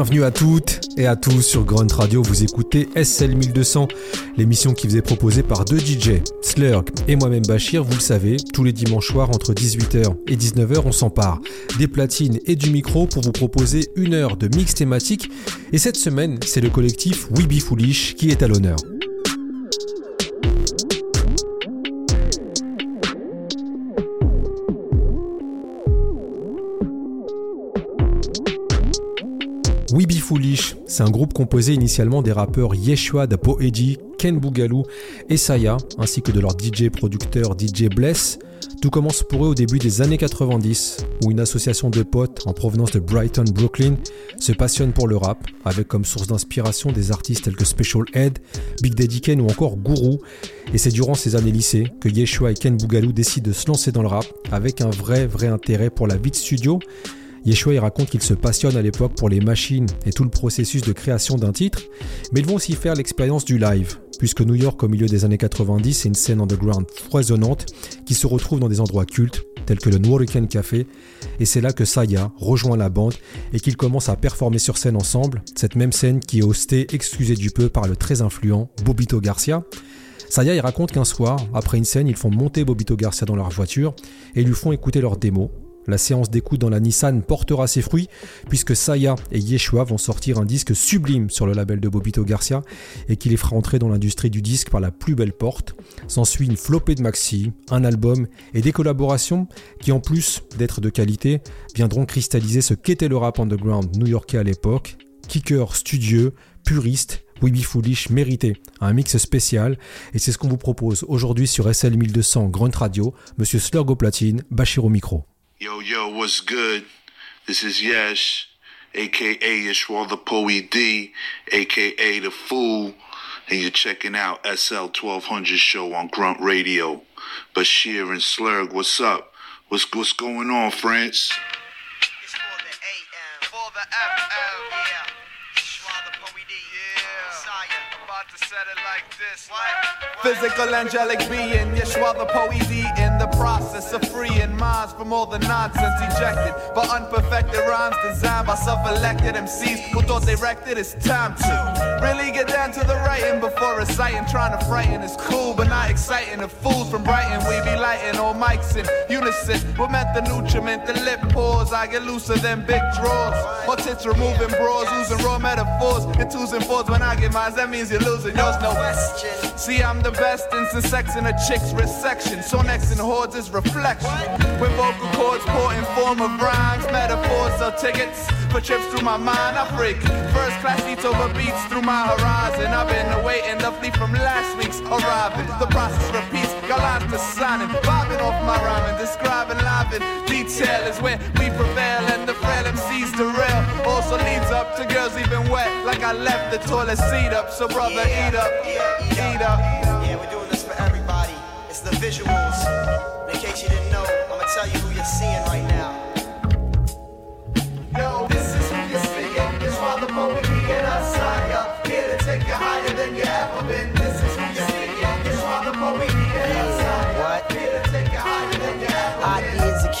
Bienvenue à toutes et à tous sur Grunt Radio. Vous écoutez SL 1200, l'émission qui vous est proposée par deux DJ, Slurg et moi-même Bachir. Vous le savez, tous les dimanches soirs entre 18h et 19h, on s'empare des platines et du micro pour vous proposer une heure de mix thématique. Et cette semaine, c'est le collectif We Be Foolish qui est à l'honneur. C'est un groupe composé initialement des rappeurs Yeshua da Poedi, Ken Bougalou et Saya, ainsi que de leur DJ producteur DJ Bless. Tout commence pour eux au début des années 90, où une association de potes en provenance de Brighton, Brooklyn, se passionne pour le rap, avec comme source d'inspiration des artistes tels que Special Ed, Big Daddy Ken ou encore Guru. Et c'est durant ces années lycée que Yeshua et Ken Bougalou décident de se lancer dans le rap, avec un vrai, vrai intérêt pour la vie de studio Yeshua il raconte qu'il se passionne à l'époque pour les machines et tout le processus de création d'un titre, mais ils vont aussi faire l'expérience du live, puisque New York au milieu des années 90 c'est une scène underground foisonnante qui se retrouve dans des endroits cultes tels que le Norican Café, et c'est là que Saya rejoint la bande et qu'ils commencent à performer sur scène ensemble, cette même scène qui est hostée, excusez du peu, par le très influent Bobito Garcia. Saya il raconte qu'un soir, après une scène, ils font monter Bobito Garcia dans leur voiture et lui font écouter leur démo, la séance d'écoute dans la Nissan portera ses fruits puisque Saya et Yeshua vont sortir un disque sublime sur le label de Bobito Garcia et qui les fera entrer dans l'industrie du disque par la plus belle porte. S'ensuit une flopée de maxi, un album et des collaborations qui en plus d'être de qualité viendront cristalliser ce qu'était le rap underground new-yorkais à l'époque. Kicker studieux, puriste, We Be Foolish mérité un mix spécial et c'est ce qu'on vous propose aujourd'hui sur SL 1200 Grunt Radio, Monsieur Slurgo Platine, Bachir au micro. Yo, yo, what's good? This is Yesh, aka Yeshua the Poe D, aka The Fool, and you're checking out SL 1200 show on Grünt Radio. Bachir and Slurg, what's up? What's, what's going on, France? It's for the AM, for the FM, yeah. Schwa the Poe D, yeah. Messiah, about to set it like this, like. Physical angelic being, Yeshua the Poezi in the process of freeing minds from all the nonsense ejected by unperfected rhymes designed by self-elected MCs who thought they wrecked it. It's time to really get down to the writing before reciting. Trying to frighten is cool, but not exciting. The fools from Brighton, we be lighting all mics in unison. What meant the nutriment, the lip pores. I get looser than big drawers. More tits removing bras, using raw metaphors and twos and fours. When I get mine, that means you're losing yours. No question. See, I'm the best in sex in a chick's resection. So next in hordes is reflection. With vocal cords pouring form of rhymes, metaphors, so tickets for trips through my mind. I freak first class seats over beats through my horizon. I've been awaiting the fleet from last week's arriving. The process repeats, got lines missigning, vibing off my rhyming, describing live in detail is where we prevail and the frail MCs derail. Also leads up to girls even wet, like I left the toilet seat up. So brother, eat up, eat up the visuals. In case you didn't know, I'm gonna tell you who you're seeing right now.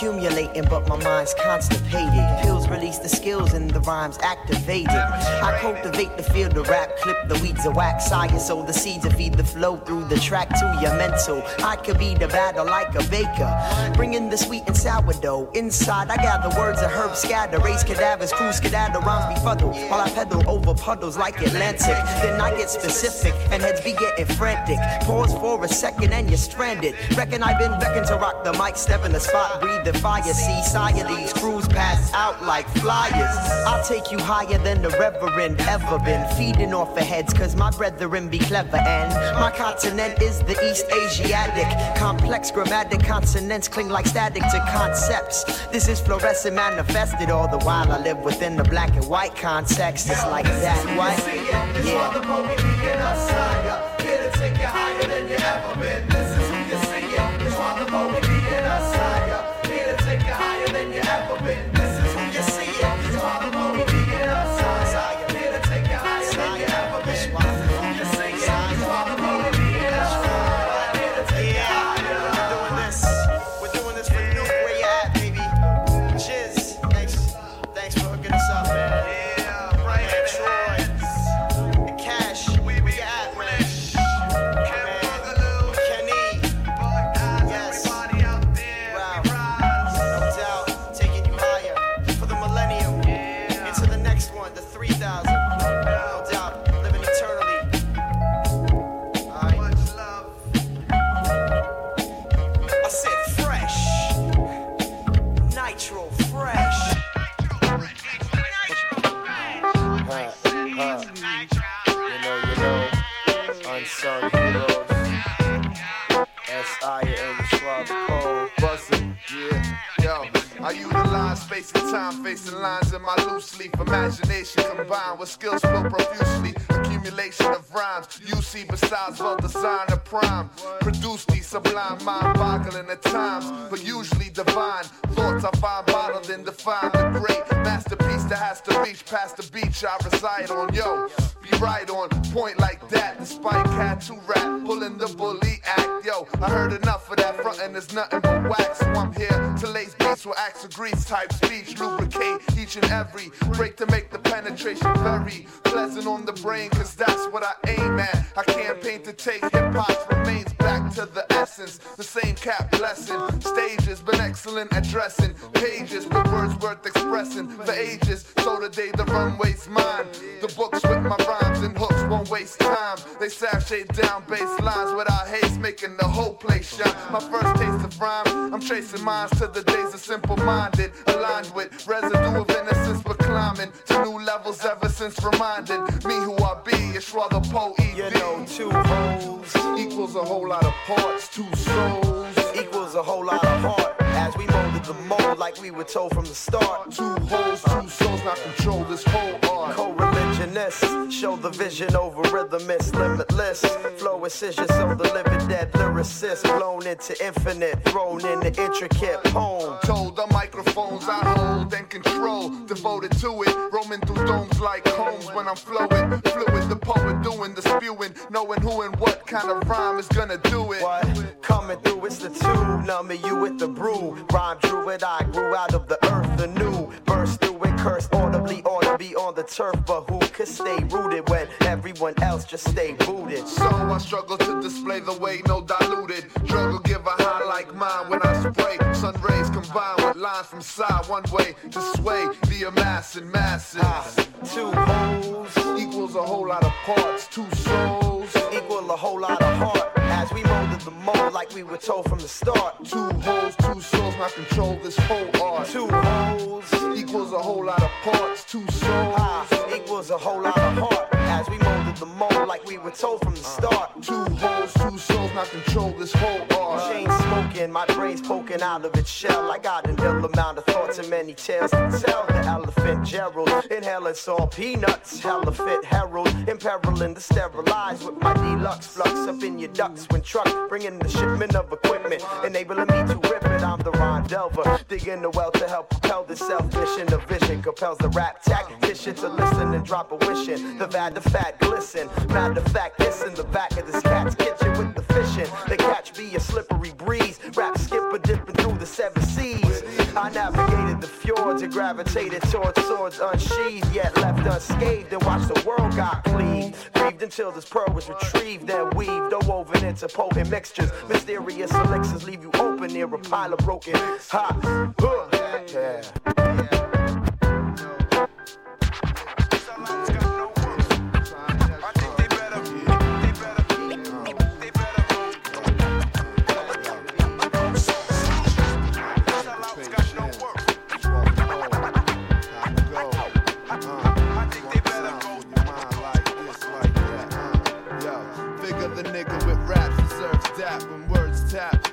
Accumulating, but my mind's constipated. Pills release the skills and the rhymes activated. I cultivate the field of rap, clip the weeds of wax, science, so the seeds of feed the flow through the track to your mental. I could be the battle like a baker, bringing the sweet and sourdough. Inside, I gather words of herbs scatter, raise cadavers, cruise skedaddle, rhymes befuddle, while I pedal over puddles like Atlantic. Then I get specific, and heads be getting frantic. Pause for a second, and you're stranded. Reckon I've been beckoned to rock the mic, step in the spot, breathe the fire. See, sire, these crews pass out like flyers. I'll take you higher than the reverend ever been. Feeding off the heads, cause my brethren be clever. And my continent is the East Asiatic. Complex grammatic consonants cling like static to concepts. This is fluorescent manifested, all the while I live within the black and white context. It's like that, what? Yeah. Space time, facing lines in my loose leaf imagination combined with skills flow profusely. Accumulation of rhymes, you see besides well design of prime. Produce these sublime, mind boggling at times, but usually divine. Thoughts I find bottled and define the great masterpiece that has to reach past the beach I reside on. Yo, be right on point like that, despite cat to rap, pulling the bully act. Yo, I heard enough of that front and there's nothing but wax, so I'm here to lace beats with acts of grease type speech, lubricate each and every break to make the penetration very pleasant on the brain, cause that's what I aim at. I campaign to take hip hop remains back to the essence, the same cap blessing. Stages been excellent at dressing pages with words worth expressing for ages. So today the runway's mine. The books with my rhymes and hooks won't waste time. They sashay down bass lines without haste, making the whole place shine. My first taste of rhyme, I'm tracing minds to the days of simple minded, aligned with residue of innocence, but climbing to new levels ever since reminded me who I be. It's rather Poe You know, two hoes equals a whole lot of parts, two souls equals a whole lot of heart. We molded the mold like we were told from the start. Two holes, two souls, not control this whole art. Co-religionists show the vision over rhythm, it's limitless. Flow incision, so the living dead lyricist blown into infinite, thrown in the intricate poem. Told the microphones I hold and control, devoted to it, roaming through domes like homes when I'm flowing. Fluid, the poet doing the spewing, knowing who and what kind of rhyme is gonna do it. What? Coming through, it's the tube, numbing you with the brew. Rhyme druid, I grew out of the earth anew. Burst through and curse audibly, ought to be on the turf, but who could stay rooted when everyone else just stay booted? So I struggle to display the way, no diluted. Will give a high like mine when I spray. Sun rays combined with lines from side, one way to sway the amassing masses. Ah, two hoes Equals a whole lot of parts, two souls. We were told from the start. Two holes, two souls, not control this whole art. Two hoes Equals a whole lot of parts, two souls. ah, equals a whole lot of heart. As we molded the mold like we were told from the start. Two holes, two souls, not control this whole smoking, my brain's poking out of its shell. I got an ill amount of thoughts and many tales to tell. The elephant Gerald, inhaling all peanuts. Fit herald, imperiling the sterilize with my deluxe flux up in your ducts when truck bringing the shipment of equipment, enabling me to rip it. I'm the Ron Delver, digging the well to help propel the self mission. The vision compels the rap tactician to listen and drop a wishing. The bad, the fat glisten. Matter of fact, this in the back of this cat's kitchen with the fishing. The catch be a slippery breeze. Rap skipper dipping through the seven seas. I navigated the fjords and gravitated towards swords unsheathed, yet left unscathed and watched the world got cleaved. Breathed until this pearl was retrieved, then weaved or woven into potent mixtures. Mysterious elixirs leave you open near a pile of broken. Ha! Huh. Yeah.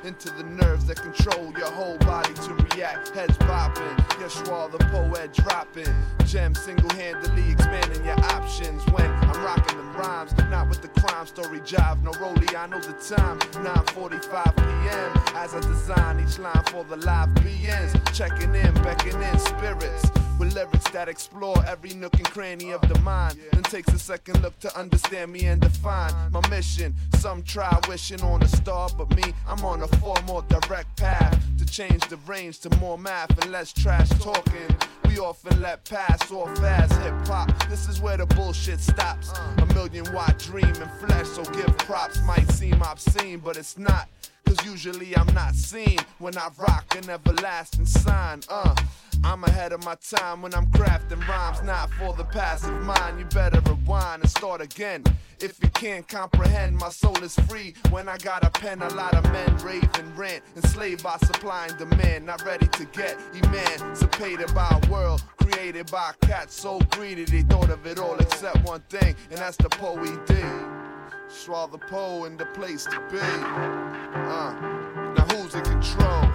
Into the nerves that control your whole body to react. Heads bopping, Yeshua the poet dropping. Gems single handedly expanding your options when I'm rocking them rhymes. Not with the crime story jive, no rollie, I know the time. 9:45 p.m. As I design each line for the live beings. Checking in, beckoning spirits with lyrics that explore every nook and cranny of the mind. Then takes a second look to understand me and define my mission. Some try wishing on a star, but me, I'm on a far more direct path to change the range to more math and less trash talking. We often let pass off as hip hop. This is where the bullshit stops. A million watt dream in flesh, so give props. Might seem obscene, but it's not. Cause usually I'm not seen when I rock an everlasting sign. Uh, I'm ahead of my time when I'm crafting rhymes, not for the passive mind. You better rewind and start again. If you can't comprehend, my soul is free. When I got a pen, a lot of men rave and rant, enslaved by supply and demand. Not ready to get emancipated by a world created by cats so greedy they thought of it all except one thing, and that's the Poe D. Swallow the poe in the place to be. Uh, now who's in control?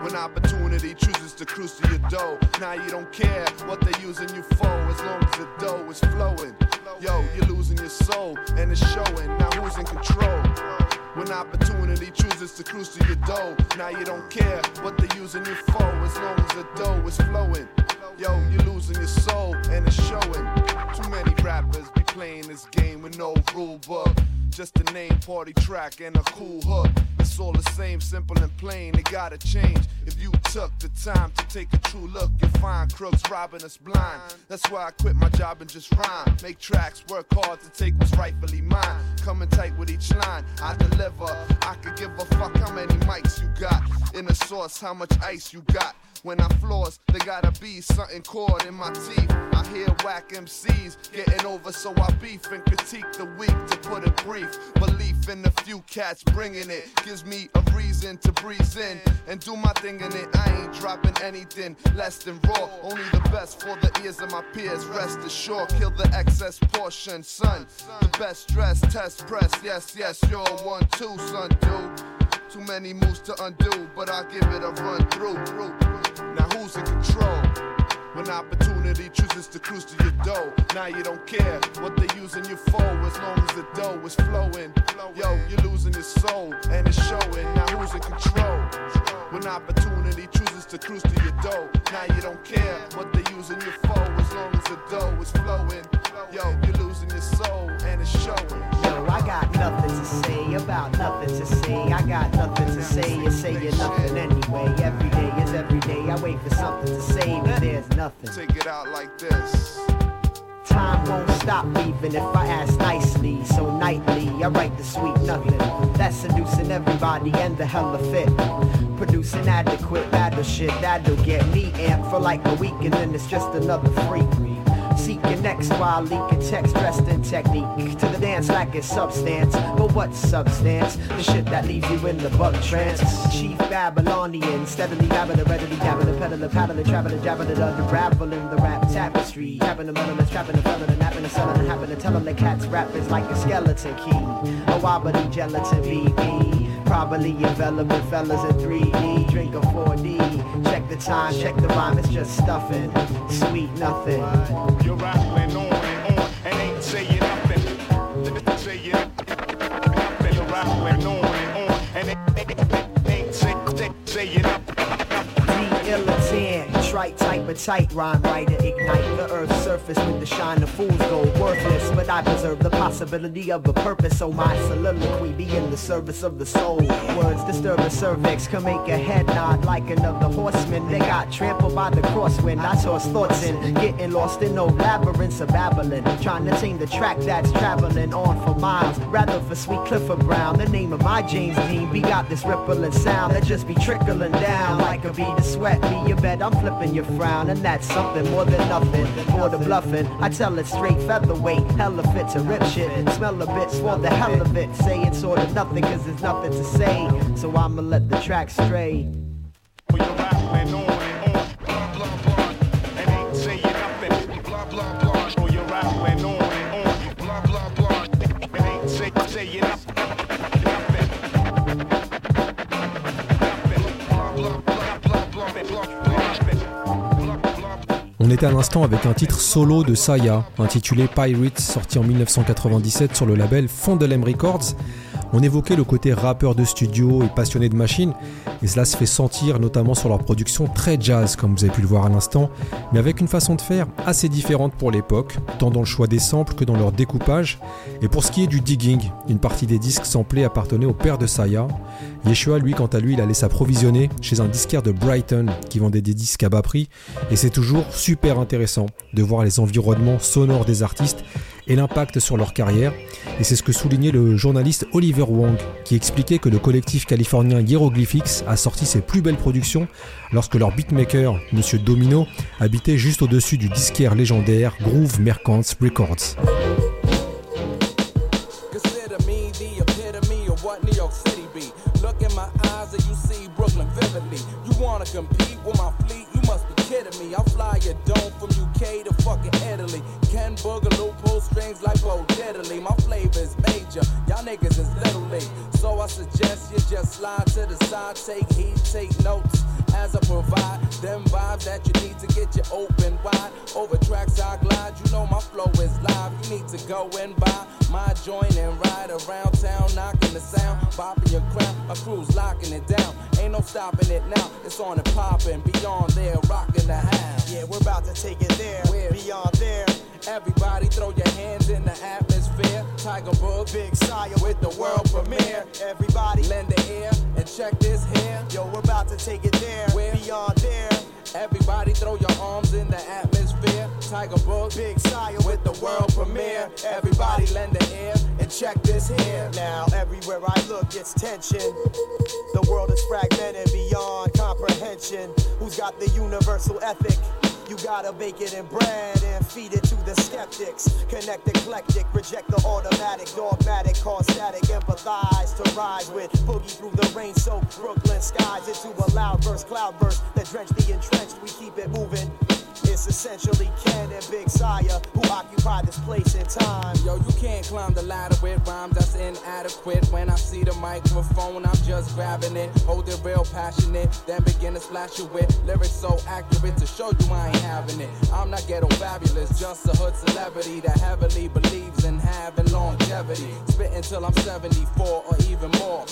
When opportunity chooses to cruise to your dough, now you don't care what they're using you for as long as the dough is flowing. Yo, you're losing your soul and it's showing. Now who's in control? When opportunity chooses to cruise to your dough, now you don't care what they're using you for as long as the dough is flowing. Yo, you're losing your soul and it's showing. Too many rappers be playing this game with no rule book. Just a name, party track, and a cool hook. It's all the same, simple and plain. It gotta change. If you took the time to take a true look, you'll find crooks robbing us blind. That's why I quit my job and just rhyme. Make tracks, work hard to take what's rightfully mine. Coming tight with each line, I deliver. I could give a fuck how many mics you got. In the sauce, how much ice you got. When I floss, there gotta be something caught in my teeth. I hear whack MCs getting over, so I beef and critique the weak to put it brief. Belief in the few cats bringing it gives me a reason to breeze in and do my thing in it. I ain't dropping anything less than raw. Only the best for the ears of my peers. Rest assured, kill the excess portion, son. The best dress, test press. Yes, yes, you're one, two, son, dude. Too many moves to undo, but I'll give it a run through. Who's in control? When opportunity chooses to cruise to your dough, now you don't care what they're using you for as long as the dough is flowing. Yo, you're losing your soul and it's showing. Now who's in control? When opportunity chooses to cruise to your dough, now you don't care what they're using you for as long as the dough is flowing. Yo, you're losing your soul and it's showing. Yo, I got nothing to say about nothing to say. I got nothing to say. You say you're nothing anyway. Every day is every day. I wait for something to say, but there's nothing. Take it out like this. Time won't stop even if I ask nicely. So nightly, I write the sweet nothing. That's seducing everybody and the hella fit. Producing adequate battle shit that'll get me amped for like a week and then it's just another freak. Seeking next while leaking text dressed in technique. To the dance like it's substance. But what substance? The shit that leaves you in the bug trance. Chief Babylonian, steadily babbling, readily dabbling, peddling, paddling, traveling, jabbing unraveling the rap tapestry. Tapping the metal, trapping the felon, and napping the selling, and having to telling the cats rap is like a skeleton key. A wobbly gelatin BB. Probably enveloping fellas in 3D. Drink a 4D. Check the time, check the rhyme, it's just stuffing. Sweet nothing. You're rattling on and on and ain't saying nothing. Saying nothing. You're rattling on and on and ain't, say, say, saying nothing. Militant, trite of tight rhyme writer ignite the earth's surface with the shine. Of fools gold worthless but I preserve the possibility of a purpose. So my soliloquy be in the service of the soul. Words disturb the cervix can make a head nod like another horseman. They got trampled by the crosswind I toss thoughts in. Getting lost in no labyrinths of Babylon trying to tame the track that's traveling on for miles. Rather for sweet Clifford Brown the name of my James Dean. We got this rippling sound that just be trickling down like a bead of sweat. Me you bet I'm flipping your and that's something more than nothing. More than bluffing I tell it straight featherweight hella fit to rip shit. Smell a bit swore the hell of it say it's sort of nothing cause there's nothing to say. So I'ma let the track stray. You're rattling était à l'instant avec un titre solo de Saya, intitulé Pirate, sorti en 1997 sur le label Fondelem Records. On évoquait le côté rappeur de studio et passionné de machines, et cela se fait sentir notamment sur leur production très jazz, comme vous avez pu le voir à l'instant, mais avec une façon de faire assez différente pour l'époque, tant dans le choix des samples que dans leur découpage. Et pour ce qui est du digging, une partie des disques samplés appartenait au père de Saya. Yeshua, lui, quant à lui, il allait s'approvisionner chez un disquaire de Brighton qui vendait des disques à bas prix, et c'est toujours super intéressant de voir les environnements sonores des artistes et l'impact sur leur carrière. Et c'est ce que soulignait le journaliste Oliver Wang, qui expliquait que le collectif californien Hieroglyphics a sorti ses plus belles productions lorsque leur beatmaker, Monsieur Domino, habitait juste au-dessus du disquaire légendaire Groove Merchants Records. Ken Boogaloo pull strings like Bo Diddley. My flavor is major. Y'all niggas is little league. So I suggest you just slide to the side, take heed, take notes. as I provide them vibes that you need to get you open wide. Over tracks I glide, you know my flow is live. You need to go and buy my joint and ride around town, knocking the sound, bopping your crown. My crew's locking it down, ain't no stopping it now. It's on and popping, beyond there, rocking the house. Yeah, we're about to take it there, Where? beyond there. Everybody throw your hands in the atmosphere. Tiger Book, Big Sire with the world premiere. Everybody, Lend the ear and check this here. yo, we're about to take it there, Where? beyond there. Everybody throw your arms in the atmosphere. Tiger Book, Big Sire with the world premiere. Everybody lend the ear and check this here. Now everywhere I look, it's tension. The world is fragmented beyond comprehension. Who's got the universal ethic? You gotta bake it in bread and feed it to the skeptics. Connect eclectic, reject the automatic, dogmatic, cause static, empathize to rise with boogie through the rain soaked Brooklyn skies into a loud verse, cloud burst that drench the entrenched. We keep it moving. It's essentially Ken and Big Sire who occupy this place in time. Yo, you can't climb the ladder with rhymes that's inadequate. When I see the microphone, I'm just grabbing it, hold it real passionate, then begin to splash you with lyrics so accurate to show you I ain't having it. I'm not ghetto fabulous, just a hood celebrity that heavily believes in having longevity. Spitting till I'm 74 or even more.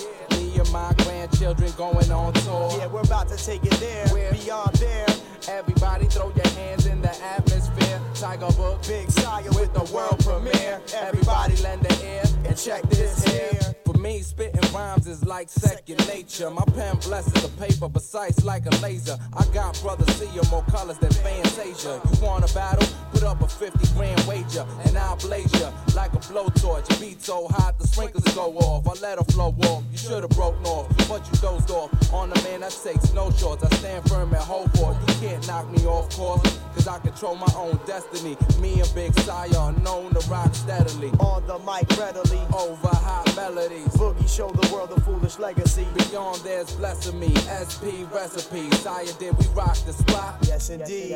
My grandchildren going on tour. Yeah, we're about to take it there, Where? beyond there. Everybody throw your hands in the atmosphere. Tiger Book, Big Sire with the world premiere. Everybody lend the ear and check this here. For me, spitting rhymes is like second nature. My pen blesses the paper, precise like a laser. I got brothers seeing more colors than Fantasia. You want a battle? Put up a 50 grand wager, and I'll blaze ya like a blowtorch. Beat so hot the sprinklers go off. I let her flow off. You should've broke north, but you dozed off. On the man that takes no shorts. I stand firm and hold for. You can't knock me off course, cause I control my own destiny. Me and Big Sire are known to rock steadily. On the mic readily. Over hot melodies. Boogie show the world a foolish legacy. Beyond there's blessing me. SP recipe. Sire did we rock the spot? Yes, indeed.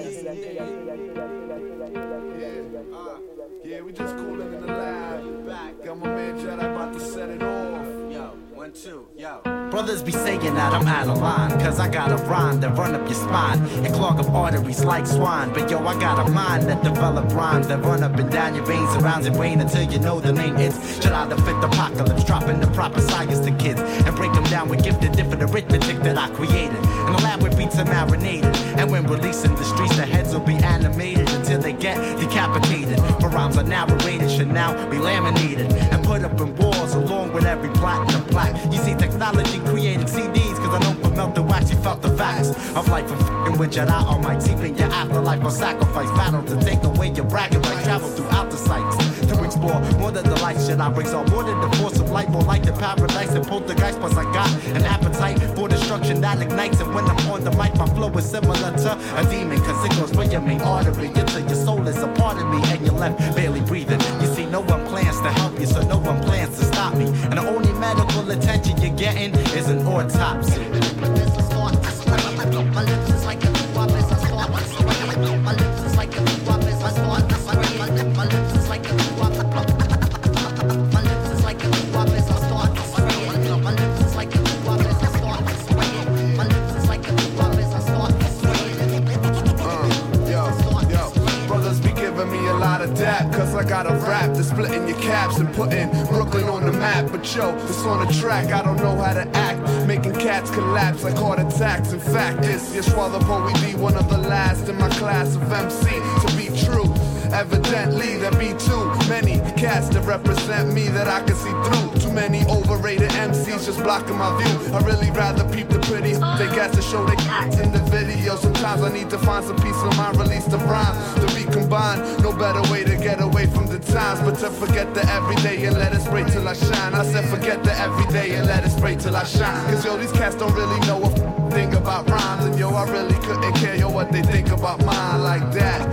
Uh, yeah, we just cooling in the lab. Got my man Jedi about to set it off. Yo, one, two, yo. Brothers be saying that I'm out of line, cause I got a rhyme that run up your spine and clog up arteries like swine. But yo, I got a mind that develop rhymes that run up and down your veins, surrounds your brain until you know the name is. Should I the fifth apocalypse, dropping the proper science to kids and break them down with gifted different arithmetic that I created. Lab with beats are marinated, and when releasing the streets, the heads will be animated until they get decapitated. For rhymes are narrated, should now be laminated. And put up in walls along with every platinum plaque. You see, technology created CDs, cause I don't promote the wax, you felt the facts of life. And f***ing with Jedi on my team in your afterlife. Or sacrifice battle to take away your bragging right travel throughout the sights to explore. More than the light should I all more than the force of light more like the paradise and poltergeist plus I got an appetite for destruction that ignites. And when I'm on the mic my flow is similar to a demon cause it goes for your main artery until your soul is a part of me and you're left barely breathing. You see no one plans to help you so no one plans to stop me. And the only medical attention you're getting is an autopsy I got a rap that's splitting your caps and putting Brooklyn on the map. But yo, it's on the track, I don't know how to act, making cats collapse like heart attacks. In fact, it's Poe be one of the last in my class of MC to be true. Evidently, there be many that represent me that I can see through. Too many overrated MCs just blocking my view. I really rather peep the pretty they got to show they cats in the video. Sometimes I need to find some peace of mind, release the rhyme to recombine. No better way to get away from the times, but to forget the everyday and let it spray till I shine. I said forget the everyday and let it spray till I shine. Cause yo, these cats don't really know a thing about rhymes, and yo, I really couldn't care yo what they think about mine like that.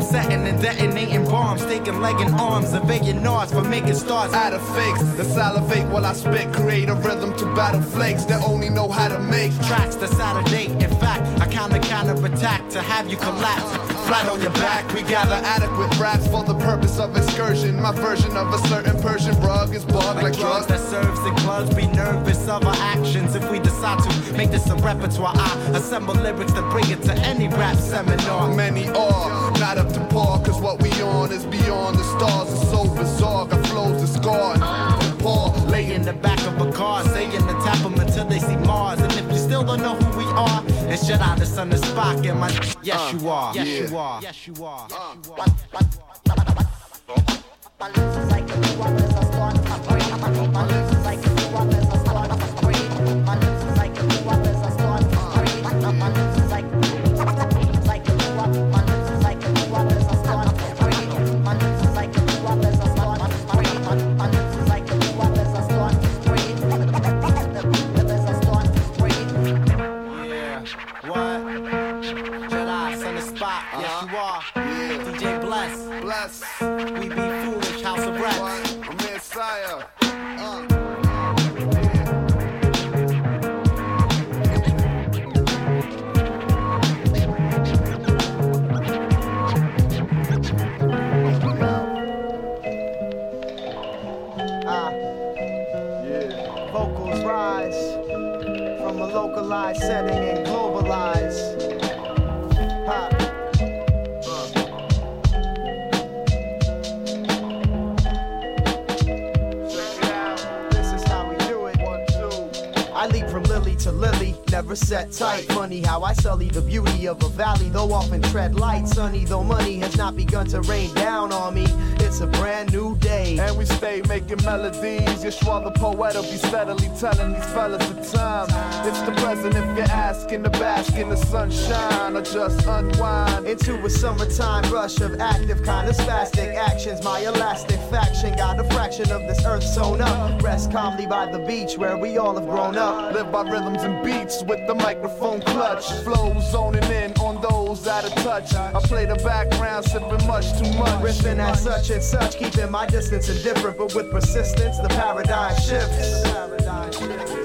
Upsetting and detonating bombs, taking leg and arms, evading Nords for making stars out of fakes. The salivate while I spit, create a rhythm to battle flakes that only know how to make tracks that's out of date. In fact, I counter counter attack to have you collapse flat on your back. We gather adequate raps for the purpose of excursion. My version of a certain Persian rug is bugged like drugs that serves in clubs. Be nervous of our actions if we decide to make this a repertoire. I assemble lyrics to bring it to any rap seminar. Many are not up to par, cause what we on is beyond the stars. It's so bizarre, got flows that scar. Paul lay in the back of a car, saying to tap them until they see Mars. And if you still don't know who we are, and shut out the sun the spot. And my yes, uh, you are. Yes, yeah. you are. Yes, you are. Yes, you are. Yes, you are. set tight. Funny how I sully the beauty of a valley, though often tread light. Sunny though money has not begun to rain down on me. It's a brand new day. And we stay making melodies. Yeshua the poet will be steadily telling these fellas the time. It's the present if you're asking to bask in the sunshine or just unwind. Into a summertime rush of active kind of spastic actions. My elastic faction got a fraction of this earth sewn up. Rest calmly by the beach where we all have grown up. Live by rhythms and beats with the microphone clutch. Flow zoning in on those out of touch. I play the background, sipping much too much. Riffing at such and such, keeping my distance indifferent, but with persistence, the paradigm shifts.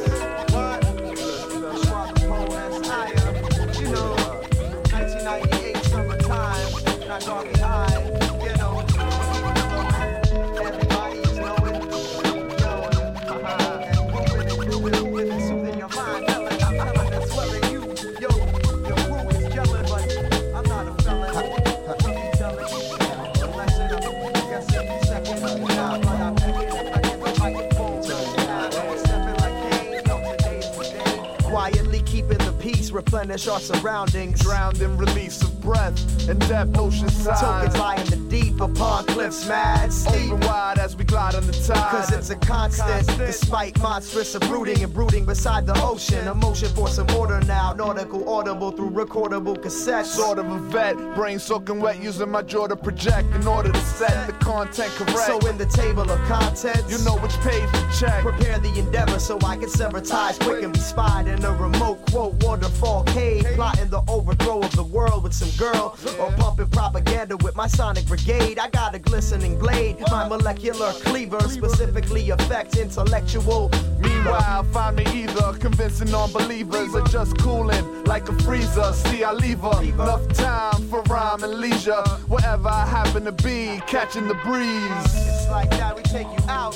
Paradigm peace, replenish our surroundings. Drowned in release of breath and depth, ocean side. Tokens lie in the deep upon cliffs mad steep. Open wide as we glide on the tide. Cause it's a constant, constant. despite monstrous brooding and brooding beside the ocean. Emotion for some order now, nautical audible through recordable cassettes. Sort of a vet, brain soaking wet, using my jaw to project in order to set the content correct. So in the table of contents, you know which page to check. Prepare the endeavor so I can sever ties quick and be spied in a remote quote waterfall cave, plotting the overthrow of the world with some girl, or pumping propaganda with my sonic brigade. I got a glistening blade, my molecular cleaver specifically affects intellectual. Meanwhile, find me either convincing non-believers or just cooling like a freezer. See, I leave her enough time for rhyme and leisure. Wherever I happen to be, catching the breeze. It's like that, we take you out.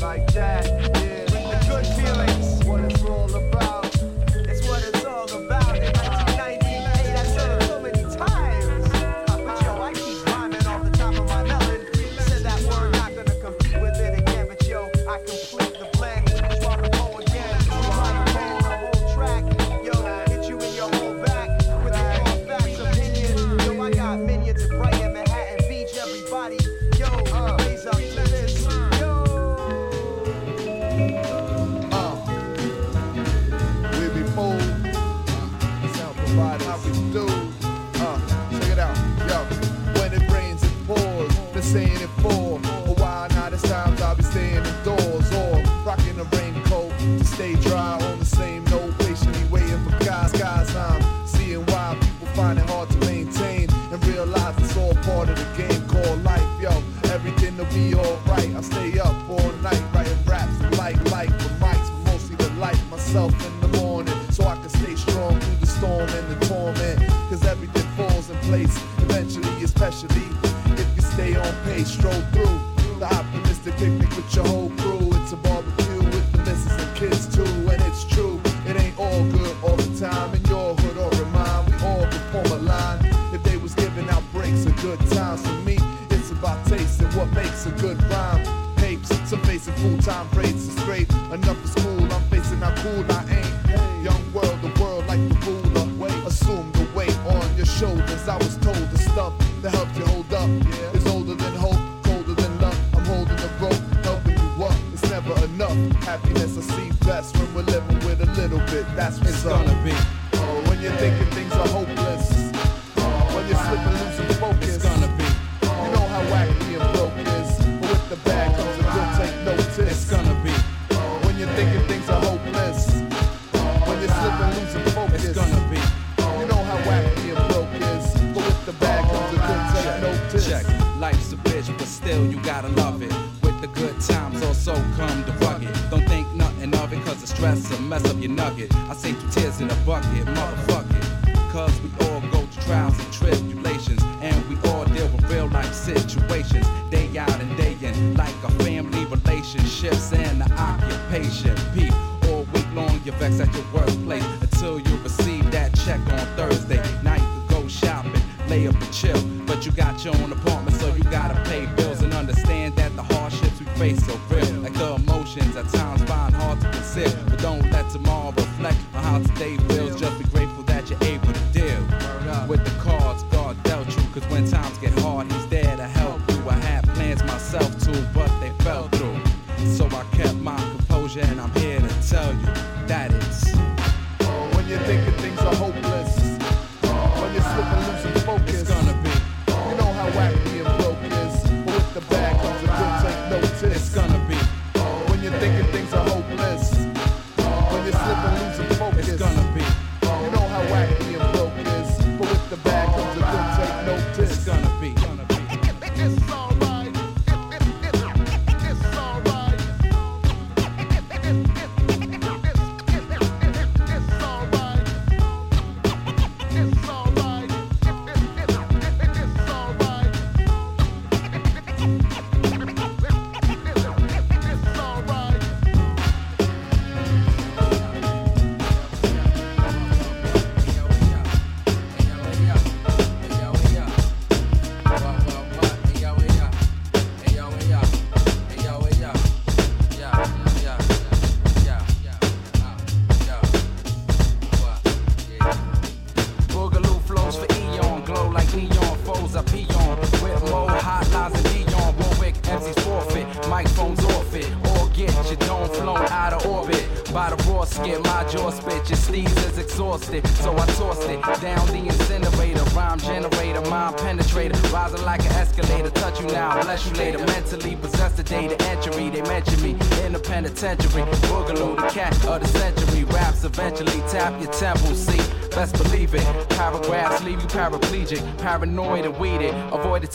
Like that, yeah. Bring the good feelings. What it's all about. myself. in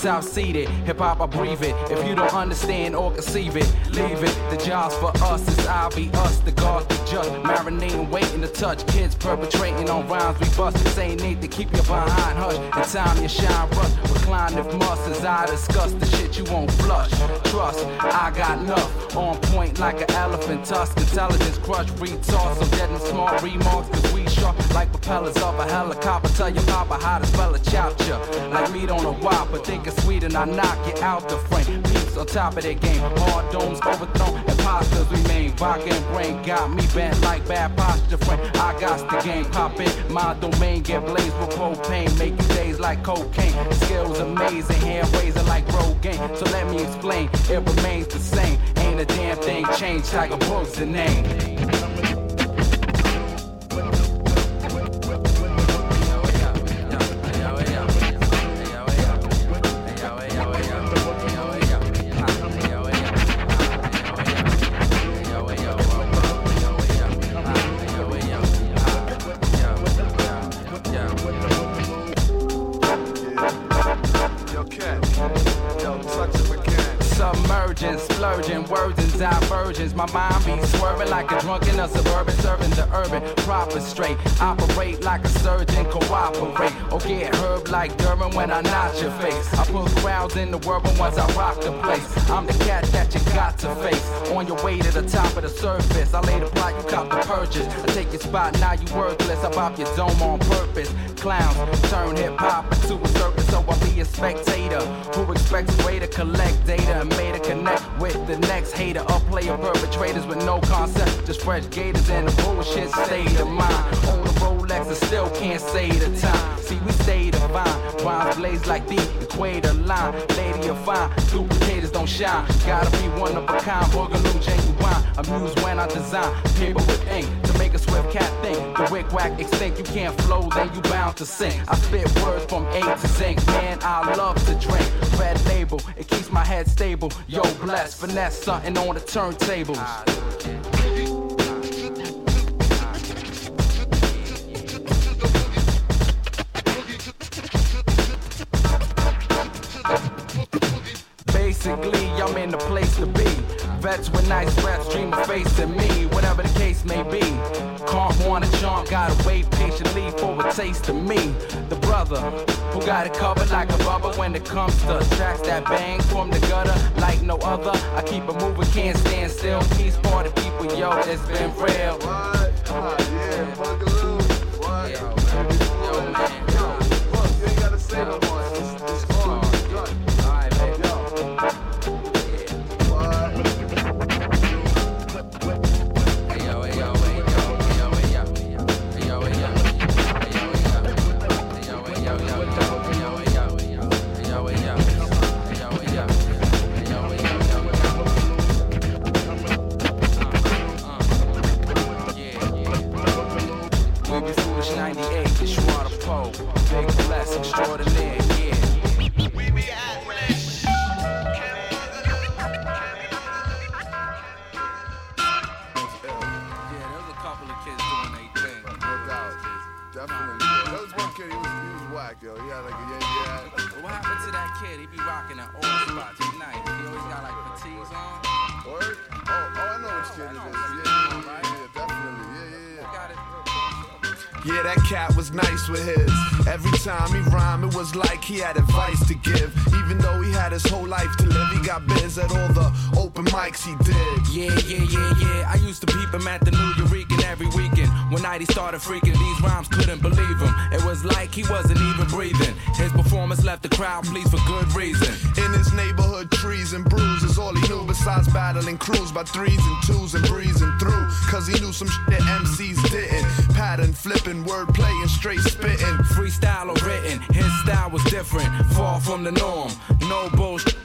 South seated. Hip hop, I breathe it. If you don't understand or conceive it, leave it. The job's for us, it's obvious. The guards, the just marinating, waiting to touch. Kids perpetrating on rhymes we bust. ain't need to keep you behind hush. In time you shine rust. Recline if must as I discuss the shit you won't flush. Trust, I got enough point like an elephant tusk. Intelligence crush, retard, I'm getting small remarks. Cause we sharp like propellers of a helicopter. Tell your papa how to spell a chapter, Like meat on a whopper. Think it's sweet and I knock it out the frame. Peeps on top of their game. Hard domes overthrown. Imposters remain. Vodka and brain got me bent like bad posture. Friend, I got the game poppin'. My domain get blazed with propane. Making days like cocaine. Skills amazing. hairways raising like Rogaine. So let me explain. It remains the same the damn thing changed. Tiger Woods the name. I your face. I put crowds in the world, but once I rock the place, I'm the cat that you got to face. On your way to the top of the surface, I lay the plot, you cop the purchase. I take your spot, now you worthless. I pop your dome on purpose. Clowns turn hip hop into a circus, so I'll be a spectator who expects a way to collect data and made to connect with the next hater or player perpetrators with no concept, just fresh gators and a bullshit state of mind. On the Rolex, I still can't say the time. See, divine, blaze like the equator line. Lady of fine, duplicators don't shine. Gotta be one of a kind, boogaloo genuine. Amused when I design paper with ink to make a swift cat think. The wick whack extinct, you can't flow, then you bound to sink. I spit words from A to zinc, man. I love to drink. Red label, it keeps my head stable. Yo, bless, finesse something on the turntables. Vets with nice reps, dream of facing me, whatever the case may be. Can't want a chomp, gotta wait patiently for a taste of me. The brother who got it covered like a rubber when it comes to tracks that bang from the gutter like no other. I keep it moving, can't stand still. Peace party people, yo, it's been real. Started freaking, these rhymes couldn't believe him. It was like he wasn't even breathing. His performance left the crowd pleased for good reason. In his neighborhood, trees and bruises, all he knew besides battling crews by threes and twos and breezing through. Cause he knew some shit that MCs didn't. Pattern flipping, wordplay and straight spitting. Freestyle or written, his style was different, far from the norm. No bullshit.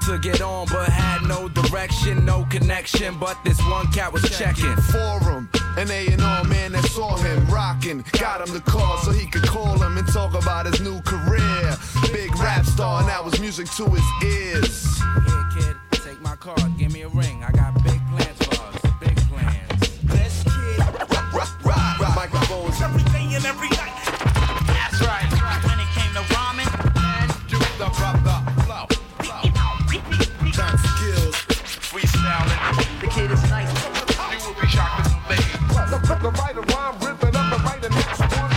To get on, but had no direction, no connection. But this one cat was checking. Forum, an A&R man that saw him rocking, got him the call so he could call him and talk about his new career. Big rap star, and that was music to his ears. Here, kid, take my card, give me a ring. I got big kid is nice. you will be shocked to obey. The, the right of rhyme, rhythm up and write the next one.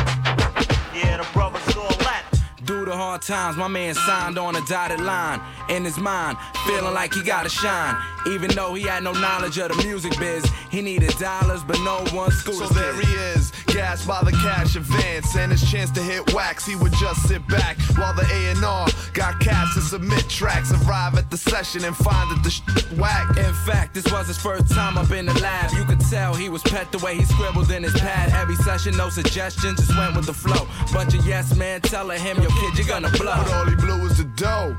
Yeah, the brothers all that. Due to hard times, my man signed on a dotted line. In his mind, feeling like he gotta shine. Even though he had no knowledge of the music biz, he needed dollars, but no one schooled So his there he is, gassed by the cash advance and his chance to hit wax. He would just sit back while the A&R got cats to submit tracks. Arrive at the session and find that the shit whack. In fact, this was his first time up in the lab. You could tell he was pet the way he scribbled in his pad. Every session, no suggestions, just went with the flow. Bunch of yes men telling him, yo kid, you're gonna blow. But all he blew was the dough.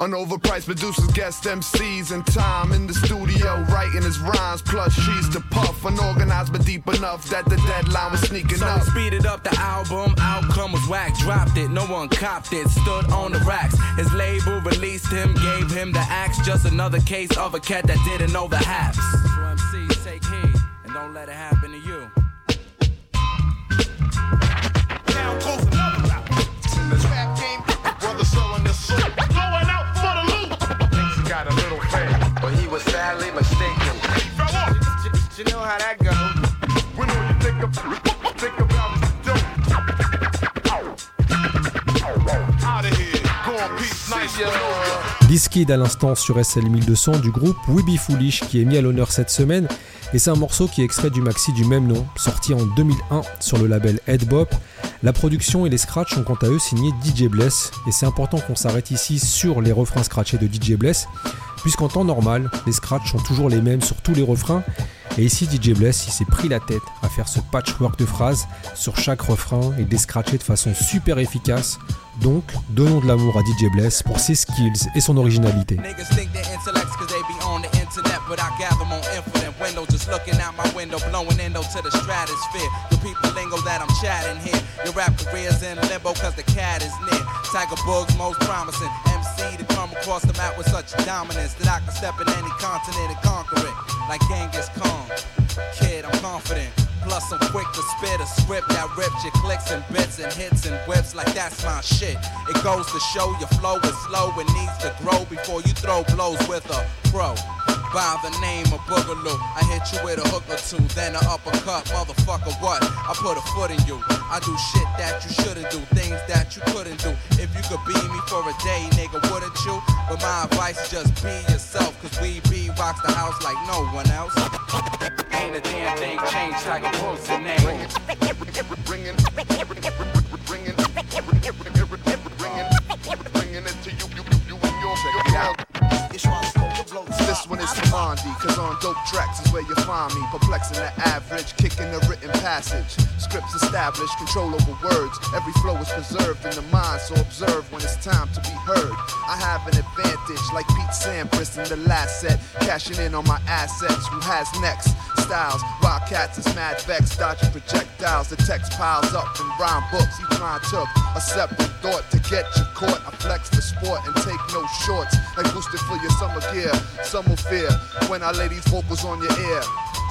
On overpriced producers, guest MCs, and time in the studio writing his rhymes. Plus trees to puff, unorganized but deep enough that the deadline was sneaking So up. speeded up the album, outcome was whack, dropped it, no one copped it, stood on the racks. His label released him, gave him the axe, just another case of a cat that didn't know the haps. So MCs, take heed, and don't let it happen badly à l'instant sur SL 1200 du groupe We Be Foolish qui est mis à l'honneur cette semaine. Et c'est un morceau qui est extrait du maxi du même nom sorti en 2001 sur le label Headbop. La production et les scratchs sont quant à eux signés DJ Bless. Et c'est important qu'on s'arrête ici sur les refrains scratchés de DJ Bless puisqu'en temps normal, les scratchs sont toujours les mêmes sur tous les refrains. Et ici DJ Bless il s'est pris la tête à faire ce patchwork de phrases sur chaque refrain et les scratcher de façon super efficace. Donc, donnons de l'amour à DJ Bless pour ses skills et son originalité. Just looking out my window, blowing endo to the stratosphere. The people lingo that I'm chatting here. Your rap career's in limbo, cause the cat is near. Tiger Bug's most promising MC to come across the map with such dominance that I can step in any continent and conquer it. Like Genghis Khan. Kid, I'm confident. Plus, I'm quick to spit a script that rips your clicks and bits and hits and whips like that's my shit. It goes to show your flow is slow and needs to grow before you throw blows with a pro by the name of Boogaloo. I hit you with a hook or two, then an uppercut, motherfucker. What? I put a foot in you. I do shit that you shouldn't do, things that you couldn't do. If you could be me for a day, nigga, wouldn't you? But my advice is just be yourself, cause we be rocks the house like no one else. Ain't a damn thing changed, like a the name. Bringing, bringing, bringing, bringing it to you, you, you, you, and your, your, your. This one is Tamandi, cause on dope tracks is where you find me. Perplexing the average, kicking the written passage. Scripts established, control over words. Every flow is preserved in the mind, so observe when it's time to be heard. I have an advantage, like Pete Sampras in the last set. Cashing in on my assets. Who has next? Styles, Wildcats is mad vex, dodging projectiles. The text piles up in rhyme books. Trying to a separate thought to get you caught. I flex the sport and take no shorts. Like boosted for your summer gear. Some will fear when I lay these vocals on your ear.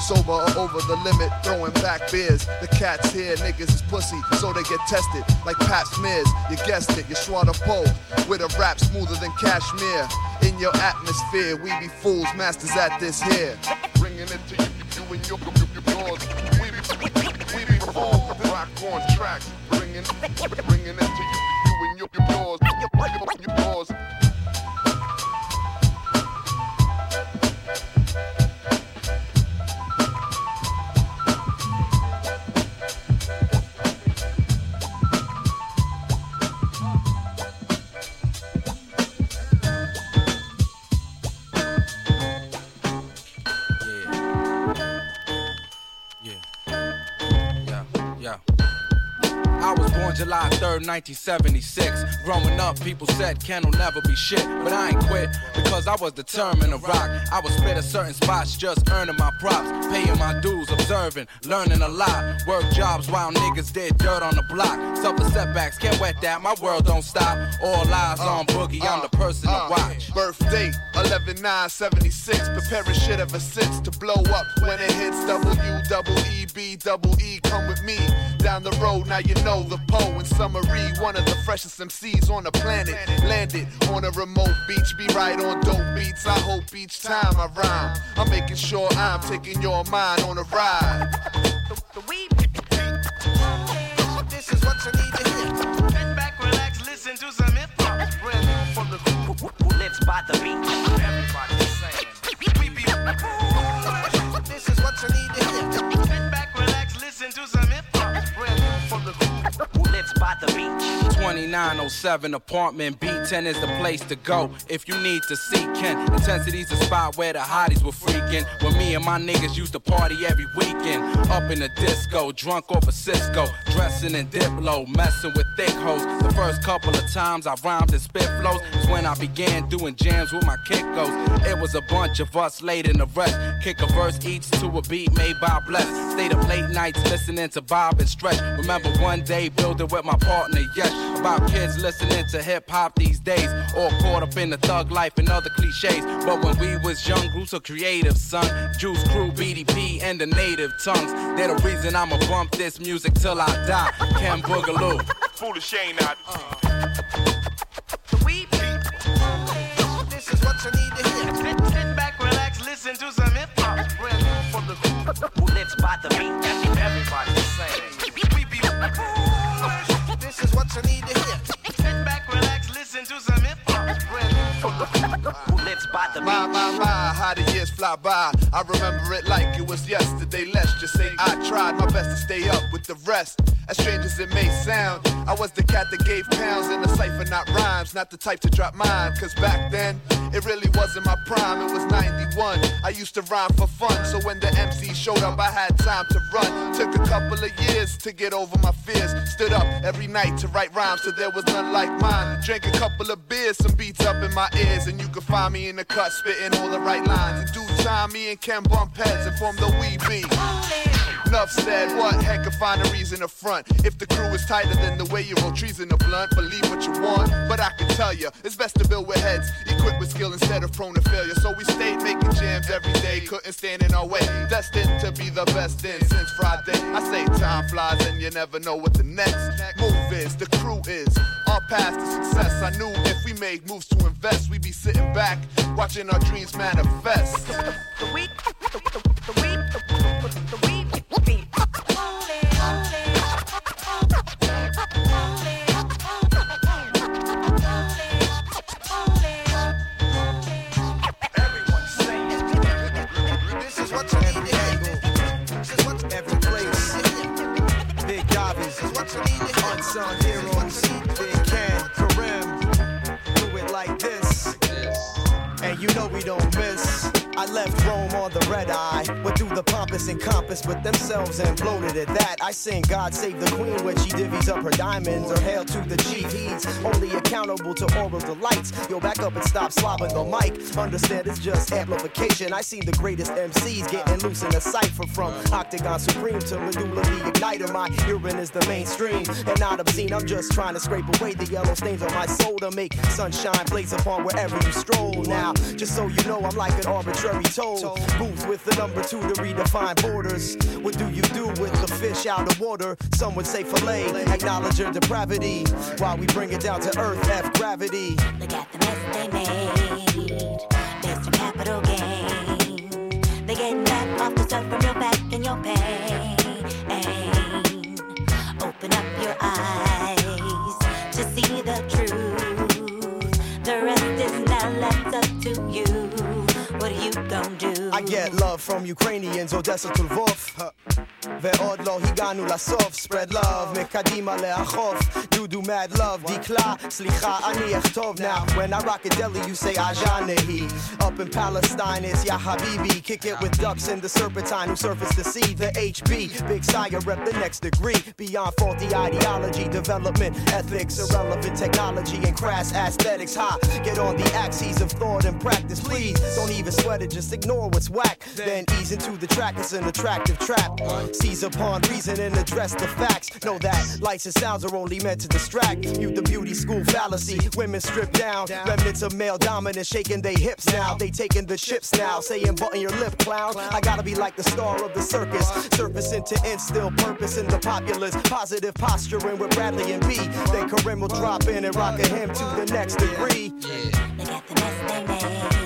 Sober or over the limit, throwing back beers. The cats here, niggas is pussy, so they get tested like pap smears. You guessed it, you swat a pole with a rap smoother than cashmere. In your atmosphere, we be fools, masters at this here. Bringing it to you, you and your, your, your yours. We be, we be fools, rock on track. Bringing, bringing it to you, you and your, your yours. Your, your, yours. 1976. Growing up, people said Ken will never be shit, but I ain't quit because I was determined to rock. I would spit at certain spots, just earning my props, paying my dues, observing, learning a lot. Work jobs while niggas did dirt on the block. Suffer setbacks, can't wet that, my world don't stop. All eyes on uh, Boogie, I'm the uh, person to uh, watch. Birthday, date 11 9 76, preparing shit ever since to blow up when it hits W double E B double E. Come with me down the road, now you know the pole in summary, one of the freshest MCs on the planet. Landed on a remote beach, be right on dope beats. I hope each time I rhyme, I'm making sure I'm taking your mind on a ride. This is what you need to hear. Sit back, relax, listen to some hip hop. From the who lives by the beach. 907 apartment B10 is the place to go if you need to see Ken. Intensity's the spot where the hotties were freaking. Where me and my niggas used to party every weekend. Up in the disco, drunk off a of Cisco. Dressing in Diplo, messing with thick hoes. The first couple of times I rhymed and spit flows is when I began doing jams with my kickos. It was a bunch of us laid in the rest. Kick a verse each to a beat made by Bless. Stayed up late nights listening to Bob and Stretch. Remember one day building with my partner, yes, about kids listening to hip hop these days, all caught up in the thug life and other cliches. But when we was young, grew so creative, son. Juice Crew, BDP, and the native tongues. They're the reason I'ma bump this music till I die. Ken Boogaloo. Foolish ain't not. Uh. This is what you need to hear. Sit, sit back, relax, listen to some hip hop. Brand new from the who lives by the beat. Everybody's saying. What you need to hear. Sit back, relax, listen to some hip hop. Spot the My, my, my, how the years fly by. I remember it like it was yesterday. Let's just say I tried my best to stay up with the rest. As strange as it may sound, I was the cat that gave pounds in the cipher, not rhymes. Not the type to drop mine, cause back then, it really wasn't my prime. It was 91. I used to rhyme for fun, so when the MC showed up, I had time to run. Took a couple of years to get over my fears. Stood up every night to write rhymes, so there was none like mine. Drank a couple of beers, some beats up in my ears, and you could find me in the cut, spitting all the right lines. In due time, me and Ken bump heads and form the Wee Bee. Enough said, what heck could find a reason to front? If the crew is tighter than the way you roll trees in the blunt, believe what you want. But I can tell you, it's best to build with heads, equipped with skill instead of prone to failure. So we stayed making jams every day, couldn't stand in our way. Destined to be the best in since Friday. I say time flies and you never know what the next move is. The crew is our path to success. I knew if we made moves to invest, we'd be sitting back, watching our dreams manifest. The red eye. Through the pompous and compass with themselves and bloated at that. I sing God save the queen when she divvies up her diamonds. Or hail to the chief. He's only accountable to oral delights. Yo, back up and stop slobbing the mic. Understand it's just amplification. I seen the greatest MCs getting loose in a cipher from Octagon Supreme to Medulla the Igniter. My urine is the mainstream and not obscene. I'm just trying to scrape away the yellow stains on my soul to make sunshine blaze upon wherever you stroll. Now, just so you know, I'm like an arbitrary toll. Booth with the number two to redefine borders. What do you do with the fish out of water? Some would say fillet, acknowledge your depravity. While we bring it down to earth, F gravity. Look at the mess they made. There's your capital gain. They getting that off the stuff from your back and your pain. Open up your eyes I get love from Ukrainians, Odessa to Lvov. ועוד לא הגענו לסוף, spread love, מקדימה לאחוף, דודו mad love, דקלה, סליחה, אני אכתוב now. When I rock a deli, you say Ajanahi. Up in Palestine, it's Ya Habibi. Kick it with ducks in the serpentine who surface the sea, the HB. Big sire rep the next degree. Beyond faulty ideology, development, ethics, irrelevant technology, and crass aesthetics. Ha, get on the axes of thought and practice, please. Don't even sweat it, just ignore what's whack. Then ease into the track, it's an attractive trap. Seize upon reason and address the facts. Know that lights and sounds are only meant to distract you. The beauty school fallacy. Women stripped down, remnants of male dominance shaking their hips now. They taking the chips now, saying button your lip, clown. I gotta be like the star of the circus, surfacing to instill purpose in the populace. Positive posturing with Bradley and B. Then Karim will drop in and rock a hymn to the next degree. Look at the mess they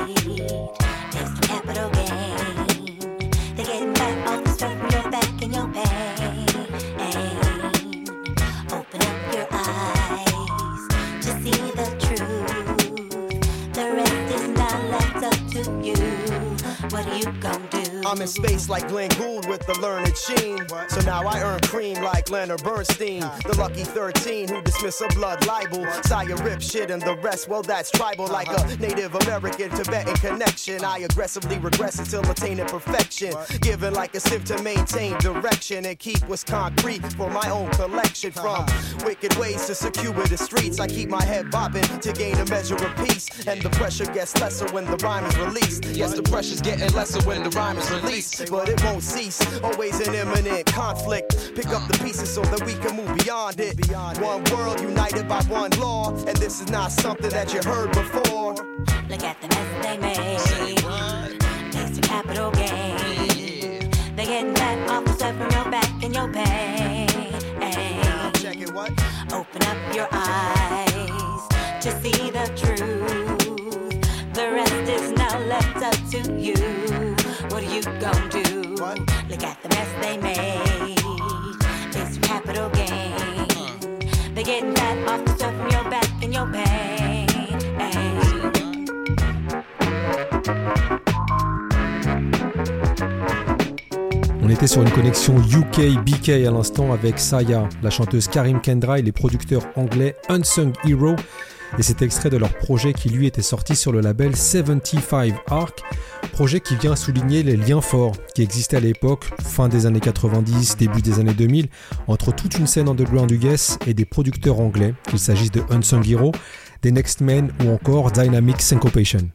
What are you gonna do? I'm in space like Glenn Gould with the learned sheen. So now I earn cream like Leonard Bernstein. The lucky 13 who dismiss a blood libel. Sire rip shit and the rest, well, that's tribal. Like a Native American Tibetan connection. I aggressively regress until attaining perfection. Given like a sieve to maintain direction and keep what's concrete for my own collection. From wicked ways to secure the streets, I keep my head bobbing to gain a measure of peace. And the pressure gets lesser when the rhyme is released. Yes, the pressure's getting lesser when the rhyme is released. But it won't cease, always an imminent conflict. Pick up the pieces so that we can move beyond it. One world united by one law. And this is not something that you heard before. Look at the mess they made. There's the capital gain. They're getting back off the stuff from your back and your pain. Check it, what? Open up your eyes to see the truth. The rest is now left up to you. On était sur une connexion UK-BK à l'instant avec Saya, la chanteuse Karim Kendra et les producteurs anglais Unsung Hero. Et c'est extrait de leur projet qui lui était sorti sur le label 75 Arc projet qui vient souligner les liens forts qui existaient à l'époque, fin des années 90, début des années 2000, entre toute une scène underground US et des producteurs anglais, qu'il s'agisse de Unsung Hero, des Next Men ou encore Dynamic Syncopation.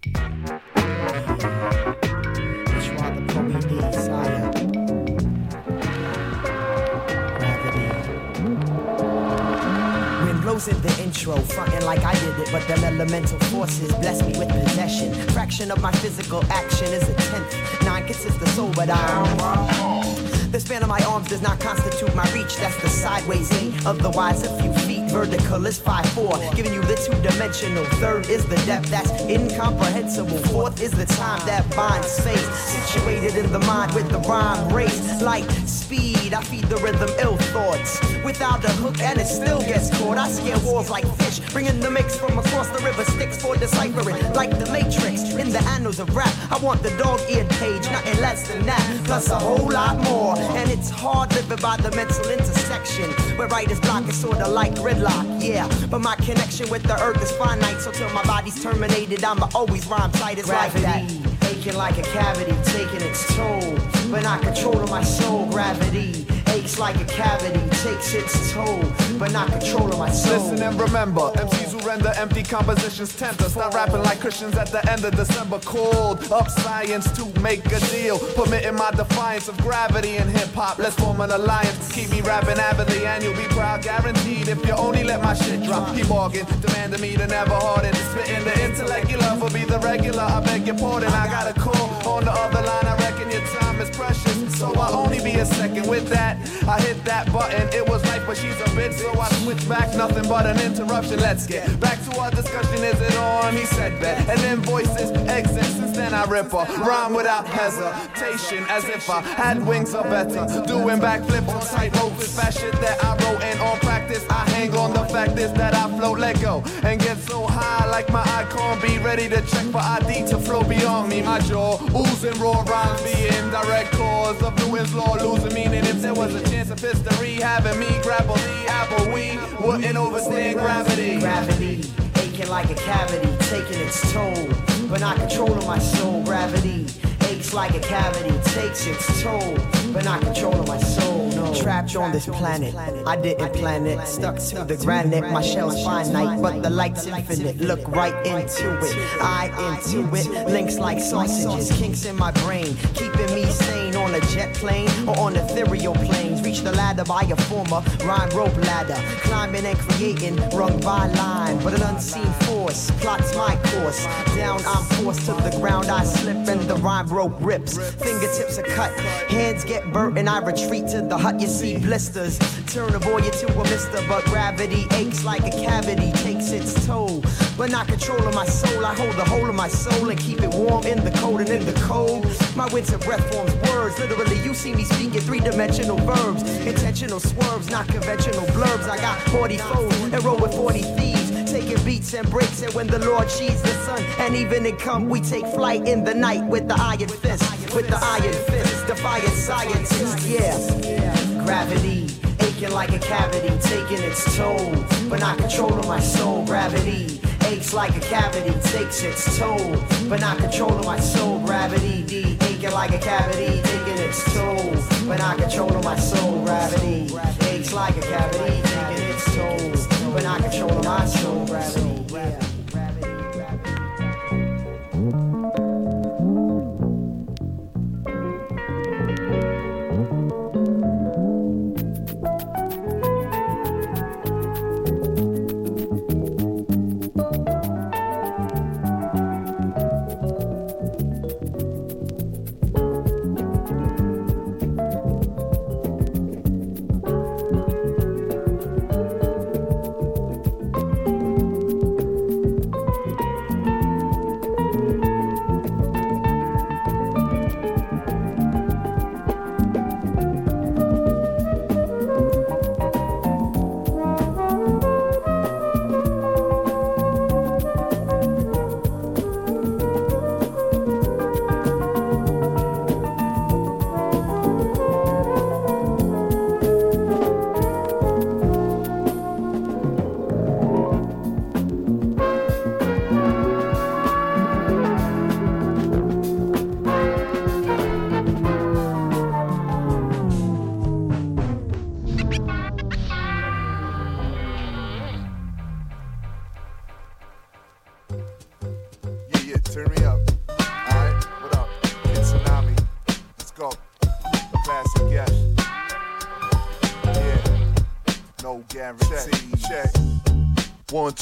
Fronting like I did it, but them elemental forces bless me with possession. Fraction of my physical action is a tenth. Nine consists the soul, but I'm. wrong. The span of my arms does not constitute my reach. That's the sideways eight. Otherwise, a few feet. Vertical is 5-4, giving you the two dimensional. Third is the depth that's incomprehensible. Fourth is the time that binds space. Situated in the mind with the rhyme race. Like speed, I feed the rhythm ill thoughts. Without a hook, and it still gets caught. I scale walls like fish, bringing the mix from across the river. Sticks for deciphering, like the Matrix. In the annals of rap, I want the dog eared page, nothing less than that. Plus a whole lot more. And it's hard living by the mental intersection. Where writer's block is sorta like gridlock, yeah. But my connection with the earth is finite, so till my body's terminated, I'ma always rhyme tight as like that. Aching like a cavity, taking its toll. But not controlling my soul, gravity aches like a cavity, takes its toll, but not controlling my soul. Listen and remember, MCs who render empty compositions tend to start rapping like Christians at the end of December. Called up science to make a deal, permitting my defiance of gravity in hip hop. Let's form an alliance, keep me rapping avidly, and you'll be proud, guaranteed. If you only let my shit drop, keep bargain, demanding me to never harden. Spitting the intellect, your love will be the regular. I beg your pardon, I got a call on the other line. I reckon your time is precious, so I'll only be a second with that. I hit that button, it was right, but she's a bitch, so I switch back, nothing but an interruption. Let's get back to our discussion. Is it on? He said bet, and then voices exit. Since then I rip her, rhyme without hesitation, as if I had wings or better. Doing backflips on tight ropes with fast shit that I wrote, and on practice I hang on. The fact is that I float, let go, and get so high like my icon. Be ready to check for ID to flow beyond me. My jaw oozing raw rhymes, being direct cause of Newton's law, losing meaning if there was a chance of history having me grapple the apple, we wouldn't overstand gravity. Gravity, aching like a cavity, taking its toll, but not controlling my soul. Gravity aches like a cavity, takes its toll, but not controlling my soul. No. Trapped on this planet, I didn't plan it. Stuck to the granite, my shell's finite, but the light's infinite. Look right into it, I into it. Links like sausages, kinks in my brain, keeping me sane on a jet plane or on ethereal planes. Reach the ladder by a former rhyme rope ladder, climbing and creating rung by line, but an unseen force plots my course. Down I'm forced to the ground, I slip and the rhyme rope rips. Fingertips are cut, hands get burnt, and I retreat to the hut. You see blisters, turn a boy into a mister, but gravity aches like a cavity, takes its toll. But not controlling my soul, I hold the whole of my soul and keep it warm in the cold and in the cold. My winter breath forms words, literally. You see me speaking three dimensional verbs, intentional swerves, not conventional blurbs. I got 40 foes and roll with 40 thieves taking beats and breaks and when the Lord she's the sun and even in come we take flight in the night with the iron fist with the iron fist defiant scientists yeah gravity aching like a cavity taking its toll but not controlling my soul gravity aches like a cavity takes its toll. But not controlling my soul gravity D aching like a cavity taking its toll. But not controlling my soul gravity aches like a cavity taking its toll. But not controlling my soul gravity.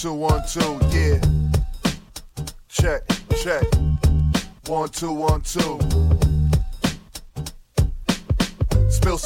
Two, one, two,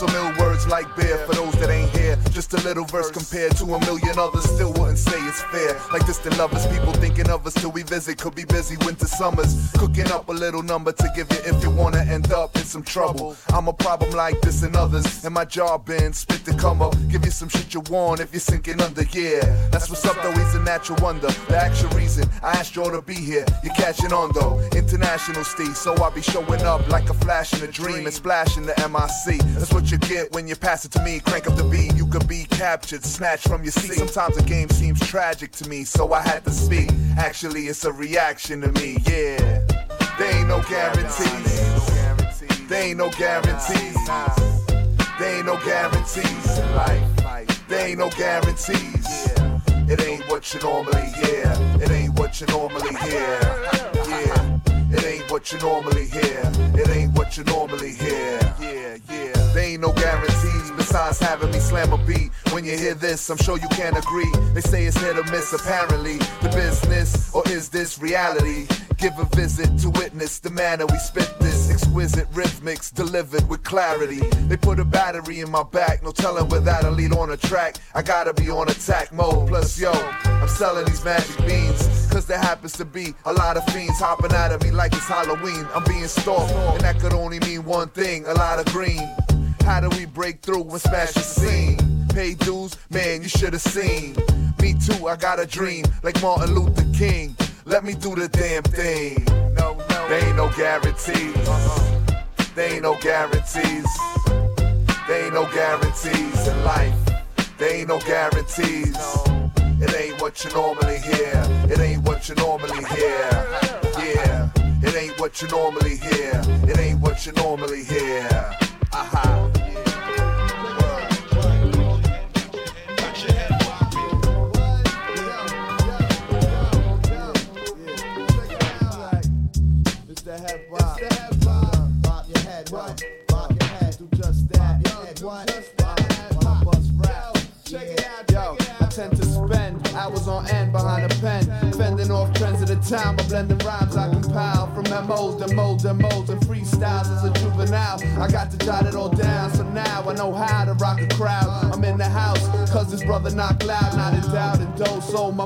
Spill some ill words like beer for those that ain't here. Just a little verse compared to a million others. Still wouldn't say it's fair. Like distant lovers, people thinking of us till we visit. Could be busy winter summers. Cooking up a little number to give you if you wanna end up in some trouble. I'm a problem like this and others. And my job been spit to come up. Give you some shit you want if you're sinking under. Yeah, that's what's up though. He's a natural wonder. The actual reason I asked you all to be here. You're catching on though. International Steve. So I be showing up like a flash in a dream and splashing the MIC. That's what you get when you pass it to me. Crank up the beat, you could be captured, snatched from your seat. Sometimes a game seems tragic to me, so I had to speak. Actually, it's a reaction to me, yeah. They ain't no guarantees. They ain't no guarantees. They ain't no guarantees life. There ain't no guarantees. It ain't what you normally hear. It ain't what you normally hear. Yeah. What you normally hear. It ain't what you normally hear. Yeah, yeah. There ain't no guarantees besides having me slam a beat. When you hear this, I'm sure you can't agree. They say it's hit or miss, apparently. The business, or is this reality? Give a visit to witness the manner we spit this exquisite rhythmics delivered with clarity. They put a battery in my back, no telling where that'll lead on a track. I gotta be on attack mode. Plus, yo, I'm selling these magic beans. Cause there happens to be a lot of fiends hopping out of me like it's Halloween. I'm being stalked, and that could only mean one thing a lot of green. How do we break through and smash the scene? Pay dues, man, you should have seen. Me too, I got a dream, like Martin Luther King. Let me do the damn thing. No, no, there ain't no guarantees. They ain't no guarantees. They ain't no guarantees in life. They ain't no guarantees. It ain't what you normally hear. It ain't what you normally hear. Yeah. It ain't what you normally hear. It ain't what you normally hear. Aha. It's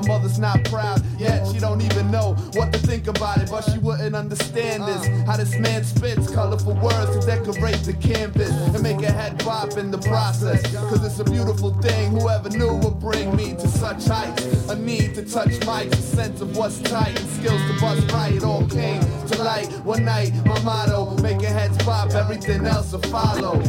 mother's not proud, yet she don't even know what to think about it, but she wouldn't understand this. How this man spits colorful words to decorate the canvas and make a head bop in the process. Cause it's a beautiful thing, whoever knew would bring me to such heights. A need to touch mics, a sense of what's tight, and skills to bust right. It all came to light one night. My motto: making heads pop, everything else will follow.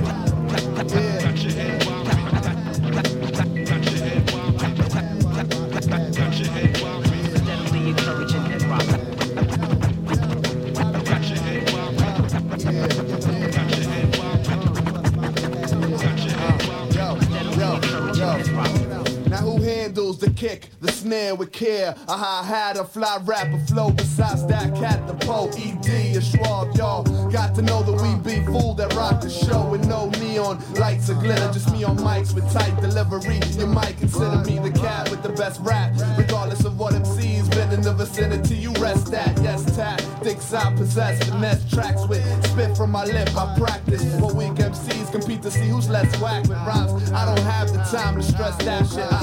Care? A hi-hat, a fly rapper flow besides that cat, the Poe, ED, a Schwab, y'all. Got to know that we be fool that rock the show with no neon lights or glitter. Just me on mics with tight delivery. You might consider me the cat with the best rap, regardless of what MC's been in the vicinity. You rest at, yes, tactics I possess, the finesse tracks with spit from my lip. I practice what weak MCs compete to see who's less whack with rhymes. I don't have the time to stress that shit.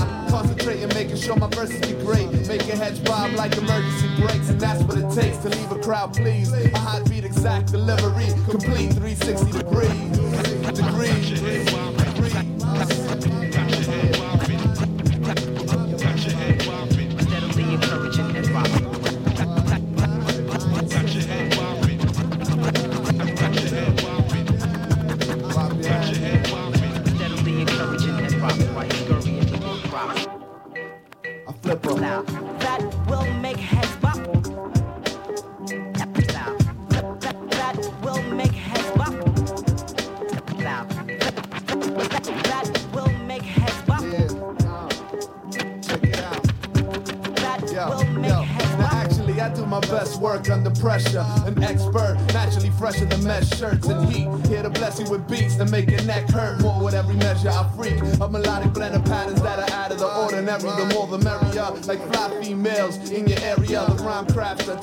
Crowd pleased. A hot beat, exact delivery, complete 360 degrees. Degrees.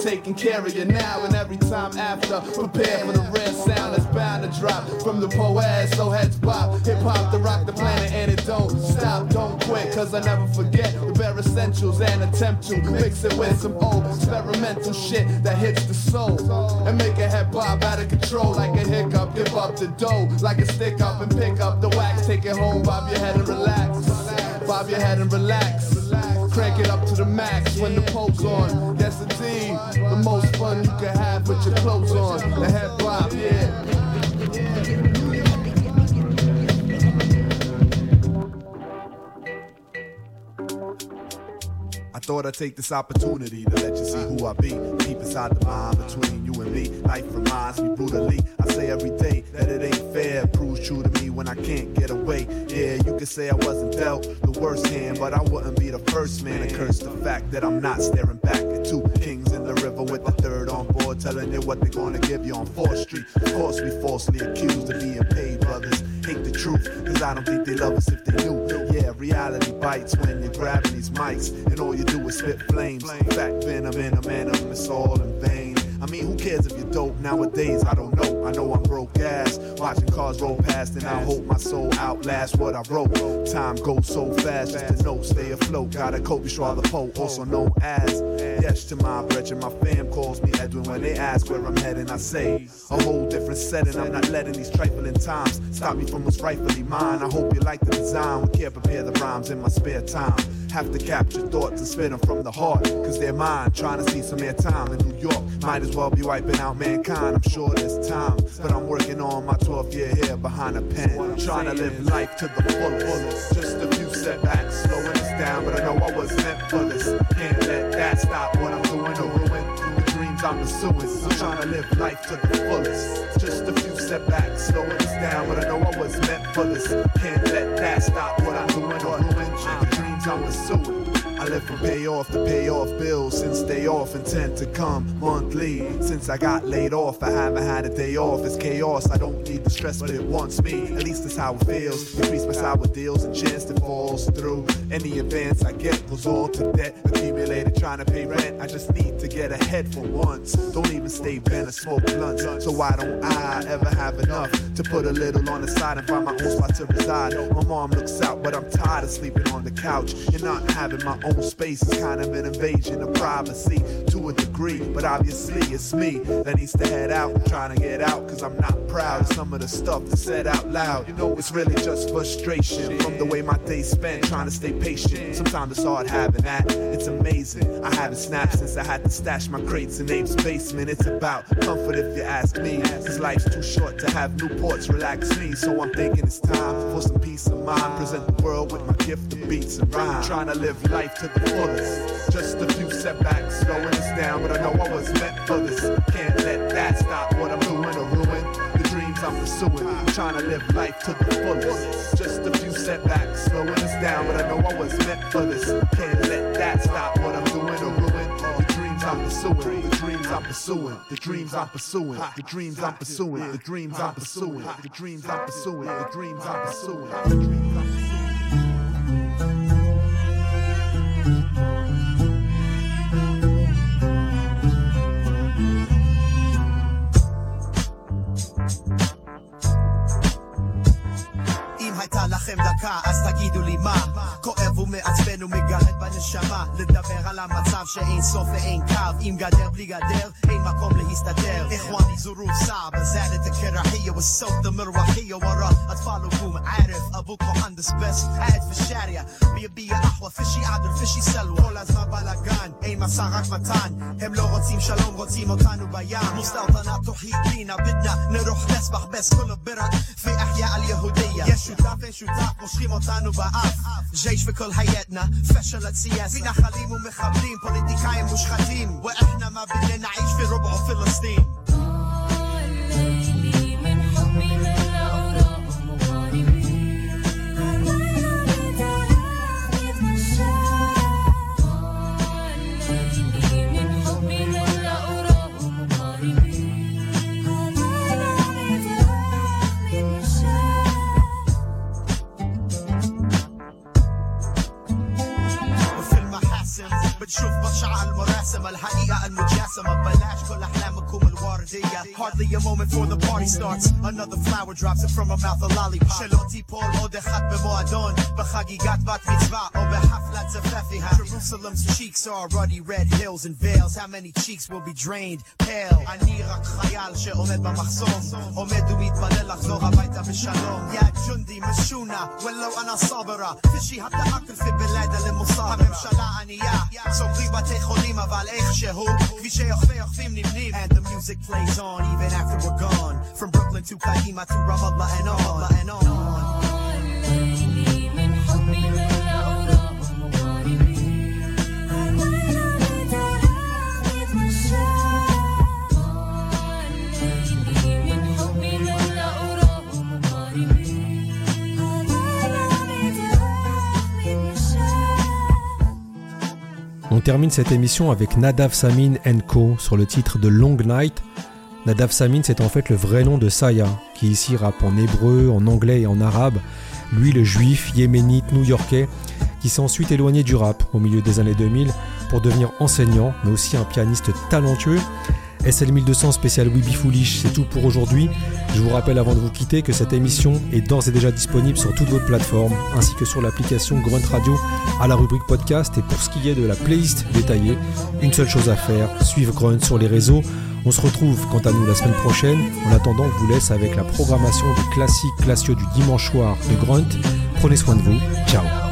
Taking care of you now and every time after. Prepare for the rare sound that's bound to drop from the poet. So heads bop, hip hop to rock the planet and it don't stop, don't quit. Cause I never forget the bare essentials and attempt to mix it with some old experimental shit that hits the soul and make a head bob out of control like a hiccup. Give up the dough like a stick up and pick up the wax. Take it home, bob your head and relax. Bob your head and relax. Crank it up to the max when the pole's on. Most you can have with your clothes on. Head yeah. I thought I'd take this opportunity to let you see who I be. Deep inside the mind between you and me. Life reminds me brutally. I say every day that it ain't fair. Proves true to me when I can't get away. Yeah, you could say I wasn't dealt the worst hand, but I wouldn't be the first man to curse the fact that I'm not staring back at two river with the third on board, telling you what they're gonna give you on 4th Street. Of course, we falsely accused of being paid brothers. Hate the truth, cause I don't think they love us if they knew. Yeah, reality bites when you're grabbing these mics, and all you do is spit flames. Fact venom in a venom, it's all in vain. I mean, who cares if you're dope nowadays? I don't know. I know I'm broke ass. Watching cars roll past, and I hope my soul outlasts what I wrote. Time goes so fast, just to know, stay afloat. Got a Kobe Straw the Poe, also known as. Yes, to my brethren, my fam calls me Edwin when they ask where I'm heading. I say, a whole different setting. I'm not letting these trifling times stop me from what's rightfully mine. I hope you like the design. We can't prepare the rhymes in my spare time. Have to capture thoughts and spit them from the heart, cause they're mine. Trying to see some air time in New York. Might as well be wiping out mankind. I'm sure there's time, but I'm working on my 12th year here behind a pen. Trying to live life to the fullest. Just a few setbacks, slowing us down, but I know I was meant for this. Can't let that stop what I'm doing I'm pursuing. I'm trying to live life to the fullest. Just a few setbacks, slowing us down, but I know I was meant for this. Can't let that stop what I'm doing or ruin the dreams I'm pursuing. I live from payoff to pay off bills since day off intend to come monthly. Since I got laid off, I haven't had a day off. It's chaos. I don't need the stress, but it wants me. At least that's how it feels. Increase my sour deals and chance that falls through. Any advance I get goes all to debt. Accumulated trying to pay rent. I just need to get ahead for once. Don't even stay bent or smoke blunts. So why don't I ever have enough to put a little on the side and find my own spot to reside? My mom looks out, but I'm tired of sleeping on the couch and not having my own space. Is kind of an invasion of privacy to a degree, but obviously it's me that needs to head out. Trying to get out because I'm not proud of some of the stuff that's said out loud. You know, it's really just frustration from the way my days spent trying to stay patient. Sometimes it's hard having that. It's amazing. I haven't snapped since I had to stash my crates in Abe's basement. It's about comfort if you ask me. Cause life's too short to have Newports relax me. So I'm thinking it's time for some peace of mind. Present the world with my gift of beats and rhyme. Trying to live life to the fullest. Just a few setbacks slowing us down, but I know I was meant for this. Can't let that stop what I'm doing or ruin the dreams I'm pursuing. I'm trying to live life to the fullest. Just a few setbacks slowing us down, but I know I was meant for this. Can't let that stop what I'm doing or ruin the dreams I'm pursuing. The dreams I'm pursuing. The dreams I'm pursuing. The dreams I'm pursuing. The dreams I'm pursuing. The dreams I'm pursuing. The dreams I'm pursuing. The dreams I'm pursuing. ומגרד בנשמה לדבר על המצב שאין סוף ואין קו עם גדר בלי גדר, אין מקום להסתדר إخواني ظروف صعبة زادت الكراهية والصوت المروحية ورا أطفال وقوم عارف أبوك مهندس بس قاعد في الشارع بيبيع قهوة فشي قعدوا الفشي سلوى כל הזמן בלאגן, אין מסע רק מתן הם לא רוצים שלום, רוצים אותנו בים مستوطنات توحيد لينا بدنا نروح نسبح بس كله برق في أحياء اليهودية יש שותף אין שותף מושכים אותנו באף جيش في كل حياتنا السياسة فينا خليم ومخابرين بوليتيكايين مشخاتين وإحنا ما بدنا نعيش في ربع فلسطين. بتشوف بشعة المراسمة الحقيقة المجسمة بلاش كل أحلامكم idea. Hardly a moment for the party starts. Another flower drops it from her mouth, a lollipop. שלא תיפול עוד אחת במועדון, בחגיגת בת מצווה או בחפלת צפפייה. Jerusalem's cheeks are ruddy red hills and veils. How many cheeks will be drained? Pale. אני רק חייל שעומד במחסום, עומד ומתפלל לחזור הביתה בשלום. יא ג'ונדי משונה, ולא אנא סברה. תשי הבטחת אלפי בלידה למוסרה. הממשלה ענייה, סוגרים בתי חולים אבל איכשהו, כבישי יחפי יחפים נמנים. And the music plays on even after we're gone. From Brooklyn to Kahima to Ramallah and on. And on On termine cette émission avec Nadav Samin Co sur le titre de Long Night. Nadav Samin, c'est en fait le vrai nom de Saya, qui ici rappe en hébreu, en anglais et en arabe. Lui, le juif yéménite new-yorkais, qui s'est ensuite éloigné du rap au milieu des années 2000 pour devenir enseignant, mais aussi un pianiste talentueux. SL 1200 spécial Weeby Foolish, c'est tout pour aujourd'hui. Je vous rappelle avant de vous quitter que cette émission est d'ores et déjà disponible sur toutes vos plateformes, ainsi que sur l'application Grunt Radio à la rubrique podcast. Et pour ce qui est de la playlist détaillée, une seule chose à faire, suivre Grunt sur les réseaux. On se retrouve quant à nous la semaine prochaine. En attendant, je vous laisse avec la programmation des classiques classiaux du dimanche soir de Grunt. Prenez soin de vous. Ciao